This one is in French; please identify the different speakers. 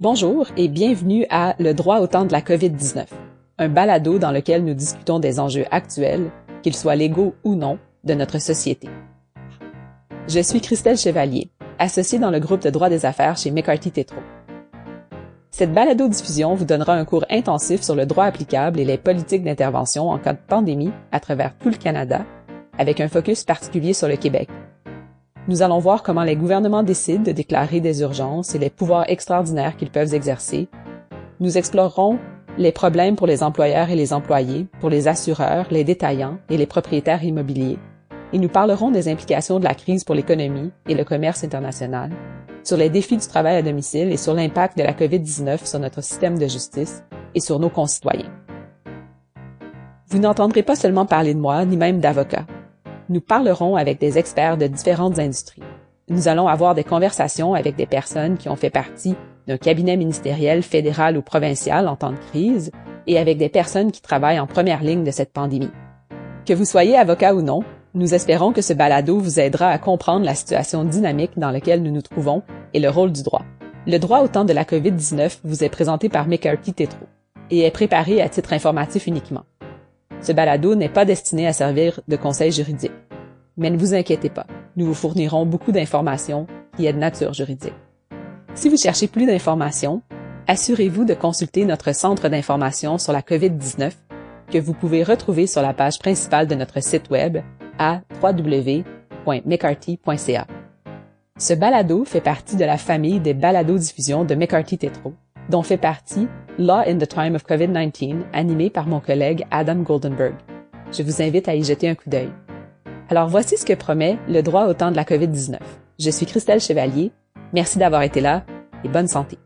Speaker 1: Bonjour et bienvenue à Le droit au temps de la COVID-19, un balado dans lequel nous discutons des enjeux actuels, qu'ils soient légaux ou non, de notre société. Je suis Christelle Chevalier, associée dans le groupe de droit des affaires chez McCarthy Tétro. Cette balado-diffusion vous donnera un cours intensif sur le droit applicable et les politiques d'intervention en cas de pandémie à travers tout le Canada, avec un focus particulier sur le Québec, nous allons voir comment les gouvernements décident de déclarer des urgences et les pouvoirs extraordinaires qu'ils peuvent exercer. Nous explorerons les problèmes pour les employeurs et les employés, pour les assureurs, les détaillants et les propriétaires immobiliers. Et nous parlerons des implications de la crise pour l'économie et le commerce international, sur les défis du travail à domicile et sur l'impact de la COVID-19 sur notre système de justice et sur nos concitoyens. Vous n'entendrez pas seulement parler de moi, ni même d'avocats nous parlerons avec des experts de différentes industries. Nous allons avoir des conversations avec des personnes qui ont fait partie d'un cabinet ministériel fédéral ou provincial en temps de crise et avec des personnes qui travaillent en première ligne de cette pandémie. Que vous soyez avocat ou non, nous espérons que ce balado vous aidera à comprendre la situation dynamique dans laquelle nous nous trouvons et le rôle du droit. Le droit au temps de la COVID-19 vous est présenté par McCarthy Tétro et est préparé à titre informatif uniquement. Ce balado n'est pas destiné à servir de conseil juridique. Mais ne vous inquiétez pas, nous vous fournirons beaucoup d'informations qui est de nature juridique. Si vous cherchez plus d'informations, assurez-vous de consulter notre centre d'information sur la COVID-19 que vous pouvez retrouver sur la page principale de notre site web à www.mccarthy.ca. Ce balado fait partie de la famille des balados-diffusions de McCarthy Tétro, dont fait partie Law in the Time of COVID-19, animé par mon collègue Adam Goldenberg. Je vous invite à y jeter un coup d'œil. Alors voici ce que promet le droit au temps de la COVID-19. Je suis Christelle Chevalier. Merci d'avoir été là et bonne santé.